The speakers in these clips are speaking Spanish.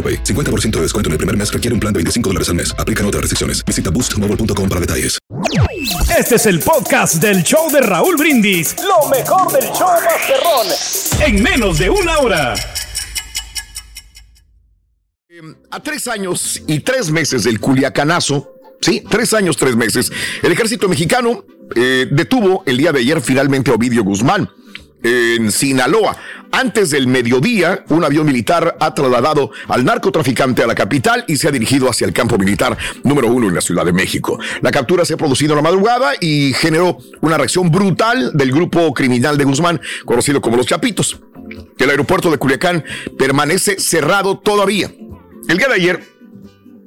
AroPay. 50% de descuento en el primer mes requiere un plan de 25 dólares al mes. Aplican otras restricciones. Visita boostmobile.com para detalles. Este es el podcast del show de Raúl Brindis. Lo mejor del show Masterrón. En menos de una hora. A tres años y tres meses del Culiacanazo, sí, tres años, tres meses, el ejército mexicano eh, detuvo el día de ayer finalmente a Ovidio Guzmán en Sinaloa. Antes del mediodía, un avión militar ha trasladado al narcotraficante a la capital y se ha dirigido hacia el campo militar número uno en la Ciudad de México. La captura se ha producido en la madrugada y generó una reacción brutal del grupo criminal de Guzmán, conocido como los Chapitos. El aeropuerto de Culiacán permanece cerrado todavía. El día de ayer,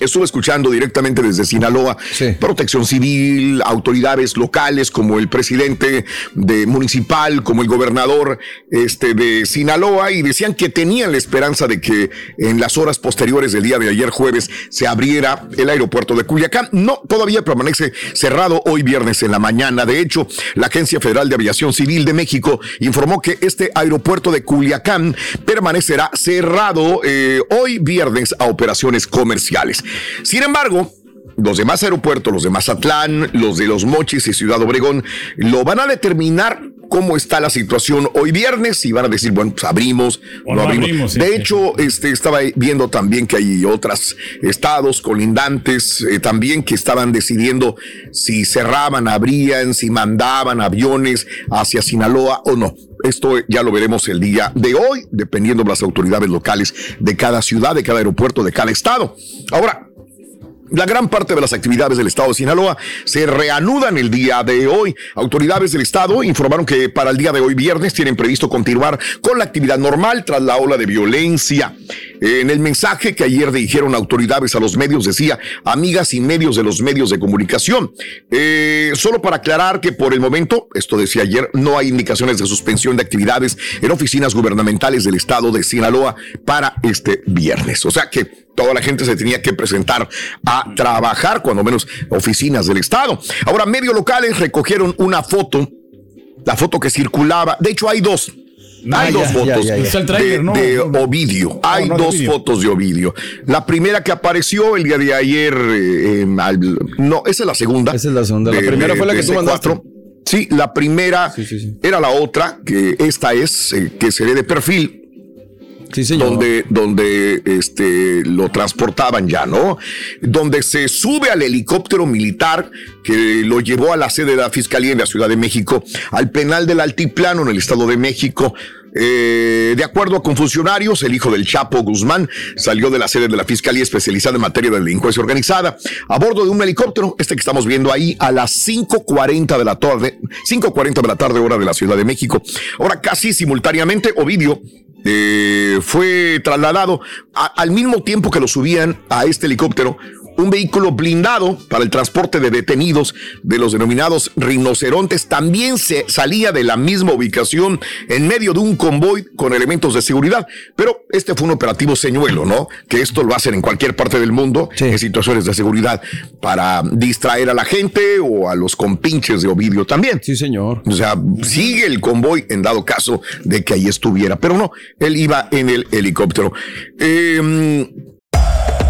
Estuve escuchando directamente desde Sinaloa, protección civil, autoridades locales como el presidente de municipal, como el gobernador este, de Sinaloa, y decían que tenían la esperanza de que en las horas posteriores del día de ayer jueves se abriera el aeropuerto de Culiacán. No, todavía permanece cerrado hoy viernes en la mañana. De hecho, la Agencia Federal de Aviación Civil de México informó que este aeropuerto de Culiacán permanecerá cerrado eh, hoy viernes a operaciones comerciales. Sin embargo, los demás aeropuertos, los de Mazatlán, los de Los Mochis y Ciudad Obregón, lo van a determinar cómo está la situación hoy viernes y van a decir, bueno, pues abrimos, no, abrimos. de hecho, este, estaba viendo también que hay otros estados colindantes eh, también que estaban decidiendo si cerraban, abrían, si mandaban aviones hacia Sinaloa o no. Esto ya lo veremos el día de hoy, dependiendo de las autoridades locales de cada ciudad, de cada aeropuerto, de cada estado. Ahora, la gran parte de las actividades del estado de Sinaloa se reanudan el día de hoy. Autoridades del estado informaron que para el día de hoy viernes tienen previsto continuar con la actividad normal tras la ola de violencia. En el mensaje que ayer dijeron autoridades a los medios decía amigas y medios de los medios de comunicación. Eh, solo para aclarar que por el momento, esto decía ayer, no hay indicaciones de suspensión de actividades en oficinas gubernamentales del estado de Sinaloa para este viernes. O sea que toda la gente se tenía que presentar a trabajar, cuando menos oficinas del Estado. Ahora, medios locales recogieron una foto, la foto que circulaba, de hecho hay dos. hay dos fotos de, Ovidio. Hay dos fotos de Ovidio. La primera que apareció el día de ayer, eh, no, esa es la segunda. Esa es la segunda. La primera fue la que tú mandaste. Sí, la primera era la otra, que esta es, eh, que se ve de perfil donde, donde este, lo transportaban ya, ¿no? Donde se sube al helicóptero militar que lo llevó a la sede de la Fiscalía en la Ciudad de México, al penal del Altiplano en el Estado de México. Eh, de acuerdo con funcionarios, el hijo del Chapo Guzmán salió de la sede de la Fiscalía especializada en materia de delincuencia organizada a bordo de un helicóptero, este que estamos viendo ahí, a las 5.40 de la tarde, 5.40 de la tarde hora de la Ciudad de México. Ahora casi simultáneamente, Ovidio eh, fue trasladado al mismo tiempo que lo subían a este helicóptero un vehículo blindado para el transporte de detenidos de los denominados rinocerontes también se salía de la misma ubicación en medio de un convoy con elementos de seguridad. Pero este fue un operativo señuelo, ¿no? Que esto lo hacen en cualquier parte del mundo en situaciones de seguridad para distraer a la gente o a los compinches de Ovidio también. Sí, señor. O sea, sigue el convoy en dado caso de que ahí estuviera, pero no, él iba en el helicóptero. Eh,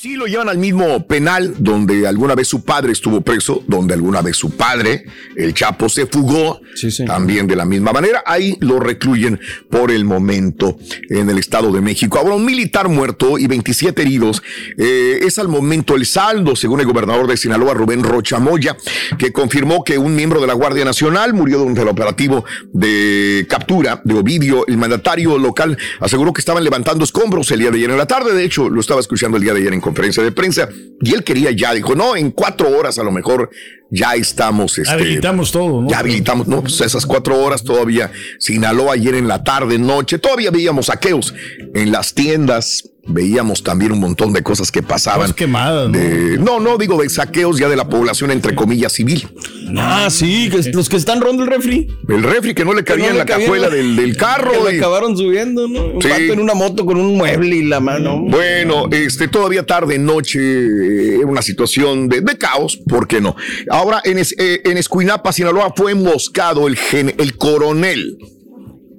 Sí, lo llevan al mismo penal donde alguna vez su padre estuvo preso, donde alguna vez su padre, el Chapo, se fugó. También de la misma manera. Ahí lo recluyen por el momento en el Estado de México. Ahora, un militar muerto y 27 heridos eh, es al momento el saldo, según el gobernador de Sinaloa, Rubén Rocha Moya, que confirmó que un miembro de la Guardia Nacional murió durante el operativo de captura de Ovidio. El mandatario local aseguró que estaban levantando escombros el día de ayer en la tarde. De hecho, lo estaba escuchando el día de ayer en conferencia de prensa y él quería ya, dijo, no, en cuatro horas a lo mejor ya estamos. Este, habilitamos todo, ¿no? Ya habilitamos, no, pues esas cuatro horas todavía, Sinaloa ayer en la tarde, noche, todavía veíamos saqueos en las tiendas, veíamos también un montón de cosas que pasaban. quemadas, ¿no? ¿no? digo de saqueos ya de la población, entre comillas, civil. Ah, sí, los que están rondando el refri. El refri que no le cabía en la cajuela del, del, carro. Que y... acabaron subiendo, ¿no? Un en una moto con un mueble y la mano. Bueno, este, todavía tarde, noche, eh, una situación de, de, caos, ¿por qué no? Ahora, en, es, eh, en Escuinapa, Sinaloa, fue emboscado el, gen, el coronel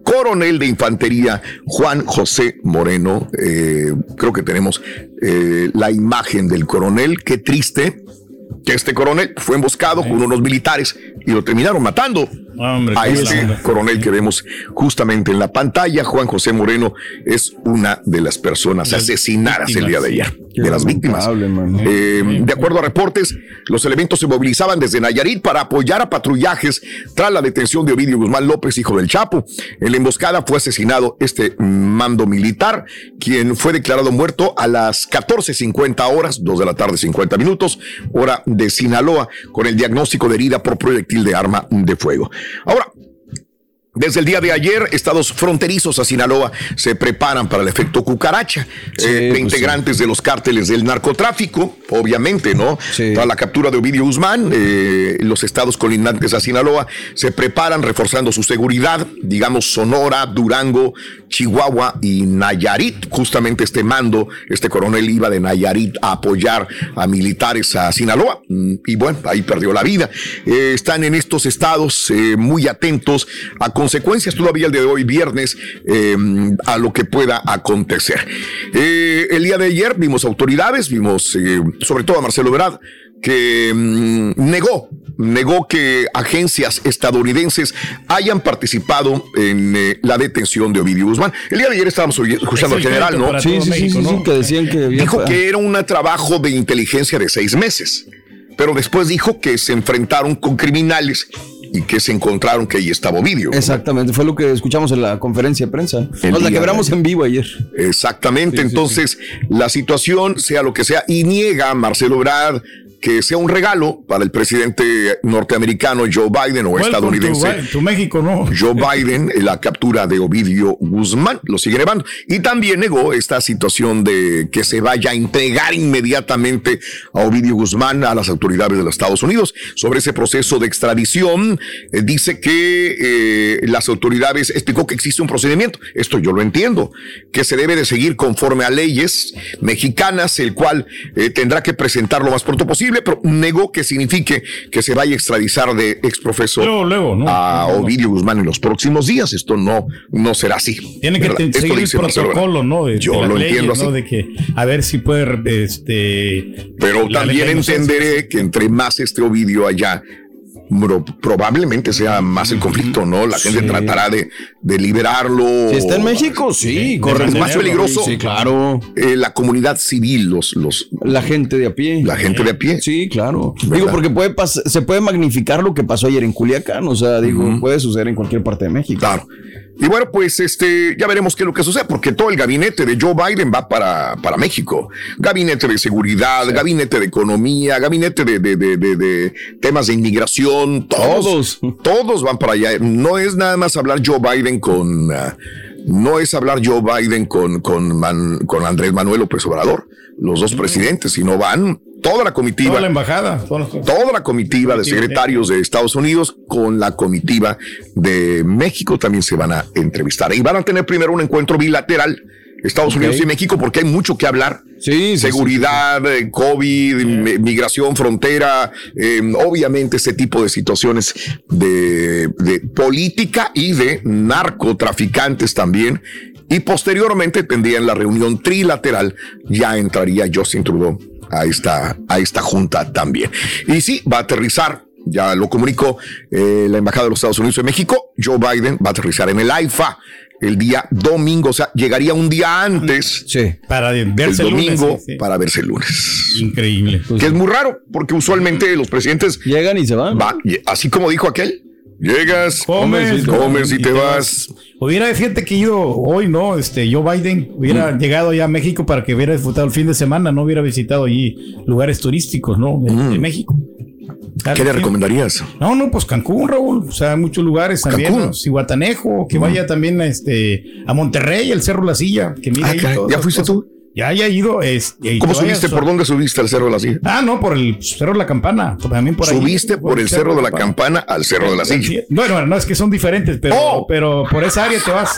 coronel de infantería Juan José Moreno. Eh, creo que tenemos eh, la imagen del coronel. Qué triste que este coronel fue emboscado con unos militares y lo terminaron matando. Hombre, a este coronel que vemos justamente en la pantalla, Juan José Moreno, es una de las personas asesinadas el día de ayer, de las víctimas. Eh, de acuerdo a reportes, los elementos se movilizaban desde Nayarit para apoyar a patrullajes tras la detención de Ovidio Guzmán López, hijo del Chapo. En la emboscada fue asesinado este mando militar, quien fue declarado muerto a las 14.50 horas, 2 de la tarde 50 minutos, hora de Sinaloa, con el diagnóstico de herida por proyectil de arma de fuego. Ahora, desde el día de ayer, estados fronterizos a Sinaloa se preparan para el efecto cucaracha. Sí, eh, pues integrantes sí. de los cárteles del narcotráfico, obviamente, ¿no? Sí. Para la captura de Ovidio Guzmán, eh, los estados colindantes a Sinaloa se preparan reforzando su seguridad, digamos Sonora, Durango, Chihuahua y Nayarit. Justamente este mando, este coronel iba de Nayarit a apoyar a militares a Sinaloa. Y bueno, ahí perdió la vida. Eh, están en estos estados muy atentos a consecuencias todavía el día de hoy, viernes, eh, a lo que pueda acontecer. Eh, el día de ayer vimos autoridades, vimos eh, sobre todo a Marcelo Verad, que mmm, negó, negó que agencias estadounidenses hayan participado en eh, la detención de Ovidio Guzmán. El día de ayer estábamos escuchando al general, ¿no? Sí, sí, México, sí, ¿no? sí, que decían que había... Dijo que era un trabajo de inteligencia de seis meses, pero después dijo que se enfrentaron con criminales y que se encontraron que ahí estaba Ovidio. Exactamente, fue lo que escuchamos en la conferencia de prensa. Nos la quebramos de... en vivo ayer. Exactamente, sí, entonces sí, sí. la situación, sea lo que sea, y niega Marcelo Brad que sea un regalo para el presidente norteamericano Joe Biden o estadounidense. Tu, tu, México no. Joe Biden, la captura de Ovidio Guzmán, lo sigue negando. Y también negó esta situación de que se vaya a entregar inmediatamente a Ovidio Guzmán a las autoridades de los Estados Unidos. Sobre ese proceso de extradición, eh, dice que eh, las autoridades explicó que existe un procedimiento. Esto yo lo entiendo, que se debe de seguir conforme a leyes mexicanas, el cual eh, tendrá que presentar lo más pronto posible pero negó que signifique que se vaya a extradizar de exprofesor luego, luego, ¿no? a Ovidio Guzmán en los próximos días. Esto no, no será así. Tiene que te, seguir el protocolo, ¿no? De, Yo de lo leyes, entiendo. De que a ver si puede, este. Pero también entenderé que entre más este Ovidio allá, probablemente sea más el conflicto, ¿no? La gente tratará de, de liberarlo. Si está en México, sí, corre. Es más peligroso Sí, claro. eh, la comunidad civil, los, los, La gente de a pie. la gente de a pie. Sí, claro. ¿Verdad? Digo, porque puede se puede magnificar lo que pasó ayer en Culiacán. O sea, digo, puede suceder en cualquier parte de México. Claro. Y bueno, pues este, ya veremos qué es lo que sucede, porque todo el gabinete de Joe Biden va para, para México. Gabinete de seguridad, gabinete de economía, gabinete de, de, de, de- temas de inmigración, todos, todos van para allá. No es nada más hablar Joe Biden con, ah, no es hablar Joe Biden con, con, Man- con Andrés Manuel López Obrador, los dos presidentes, sino van. Toda la comitiva. Toda la embajada. toda la comitiva de secretarios de Estados Unidos con la comitiva de México también se van a entrevistar. Y van a tener primero un encuentro bilateral Estados Unidos y México porque hay mucho que hablar. Sí, sí, Seguridad, eh, COVID, mi- migración, frontera, eh, obviamente ese tipo de situaciones de, de política y de narcotraficantes también. Y posteriormente tendrían la reunión trilateral, ya entraría Justin Trudeau a esta, a esta junta también. Y sí, va a aterrizar, ya lo comunicó eh, la Embajada de los Estados Unidos en México, Joe Biden va a aterrizar en el AIFA el día domingo, o sea, llegaría un día antes, Sí. Para verse el lunes, domingo, sí, sí. para verse el lunes. Increíble. Que es muy raro, porque usualmente los presidentes, Llegan y se van. va, y así como dijo aquel, llegas, Comes, comes y te vas. Hubiera gente que ido hoy, ¿no? Este, Joe Biden hubiera llegado ya a México para que hubiera disfrutado el fin de semana, no hubiera visitado allí lugares turísticos, ¿no? De, de México. Claro ¿Qué le recomendarías? No, no, pues Cancún, Raúl. O sea, hay muchos lugares también. ¿no? Cihuatanejo, que vaya también a, este, a Monterrey, el Cerro La Silla. Que Ah, ahí ¿Ya fuiste cosas. tú? Ya, ya he ido. este, y ¿Cómo subiste? ¿Por dónde subiste al Cerro de la Silla? Ah, no, por el Cerro de la Campana. También por ahí. Subiste por el Cerro de la Campana al Cerro de la Silla. Bueno, no, es que son diferentes, pero, Oh. pero por esa área te vas.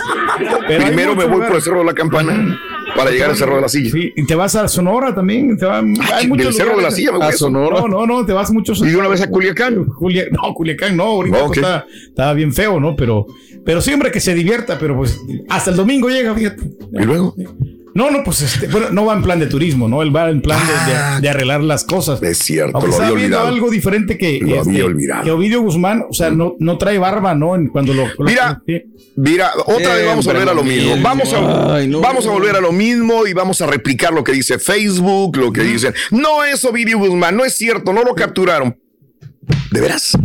Pero Primero me voy por el. Cerro de la Campana para llegar al Cerro de la Silla. Sí, y te vas a Sonora también. Te va, hay Ay, muchos del Cerro de la. Silla me voy A a Sonora. No, no, no, te vas muchos. Y de una vez a Culiacán. Julia- no, Culiacán no, ahorita No, pues, ok. está, está bien feo, ¿no? Pero, pero siempre que se divierta, pero pues hasta el domingo llega, fíjate. Y luego, No, no, pues este, bueno, no va en plan de turismo, ¿no? Él va en plan de- de, Ah. de arreglar las cosas. es cierto, Aunque lo había viendo olvidado. algo diferente que, Lo este, había olvidado. que Ovidio Guzmán, o sea, no, no trae barba, ¿no? En- cuando lo, lo- Mira, sí. Mira, otra vez vamos a volver a lo lo mismo. mismo. Vamos a, Ay, no. vamos a volver a lo mismo y vamos a replicar lo que dice Facebook, lo que dicen. No es Ovidio Guzmán, no es cierto, no lo capturaron. ¿De veras?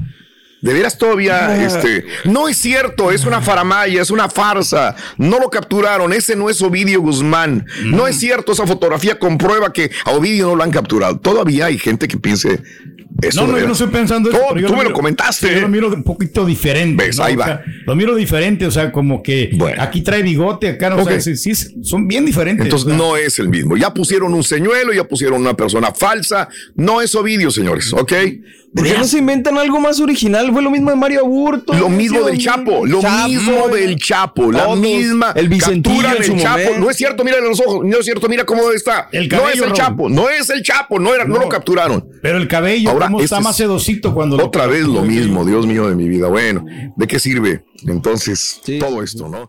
¿De veras todavía? Este, no es cierto, es una faramaya, es una farsa. No lo capturaron, ese no es Ovidio Guzmán. No es cierto, esa fotografía comprueba que a Ovidio no lo han capturado. Todavía hay gente que piense eso. No, no, yo no estoy pensando eso. Tú- pero yo tú me lo miro- comentaste. Yo lo miro un poquito diferente. ¿Ves? ¿no? Ahí O va. sea, lo miro diferente, o sea, como que Bueno. aquí trae bigote, acá no Ok. sé, sí, sí, son bien diferentes. Entonces o sea. no es el mismo. Ya pusieron un señuelo, ya pusieron una persona falsa. No es Ovidio, señores, ¿ok? ¿Por qué no se inventan algo más original? Fue lo mismo de Mario Aburto. Lo mismo del Chapo, lo Chapo, mismo del Chapo, la todos. misma. El Vicentillo capturan en su el Chapo. momento. No es cierto, mírale los ojos. No es cierto, mira cómo está. El no cabello, es el. Chapo, no es el Chapo, no, era, no. No. lo capturaron. Pero el cabello, Ahora, cómo está más sedosito cuando lo- Otra vez lo mismo, Dios mío de mi vida. Bueno, ¿de qué sirve entonces Sí. todo esto, no?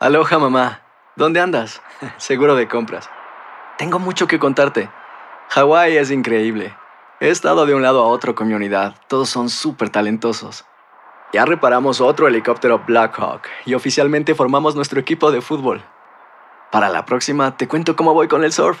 Aloha mamá, ¿dónde andas? Seguro de compras. Tengo mucho que contarte. Hawái es increíble. He estado de un lado a otro con. Todos son súper talentosos. Ya reparamos otro helicóptero Blackhawk y oficialmente formamos nuestro equipo de fútbol. Para la próxima te cuento cómo voy con el surf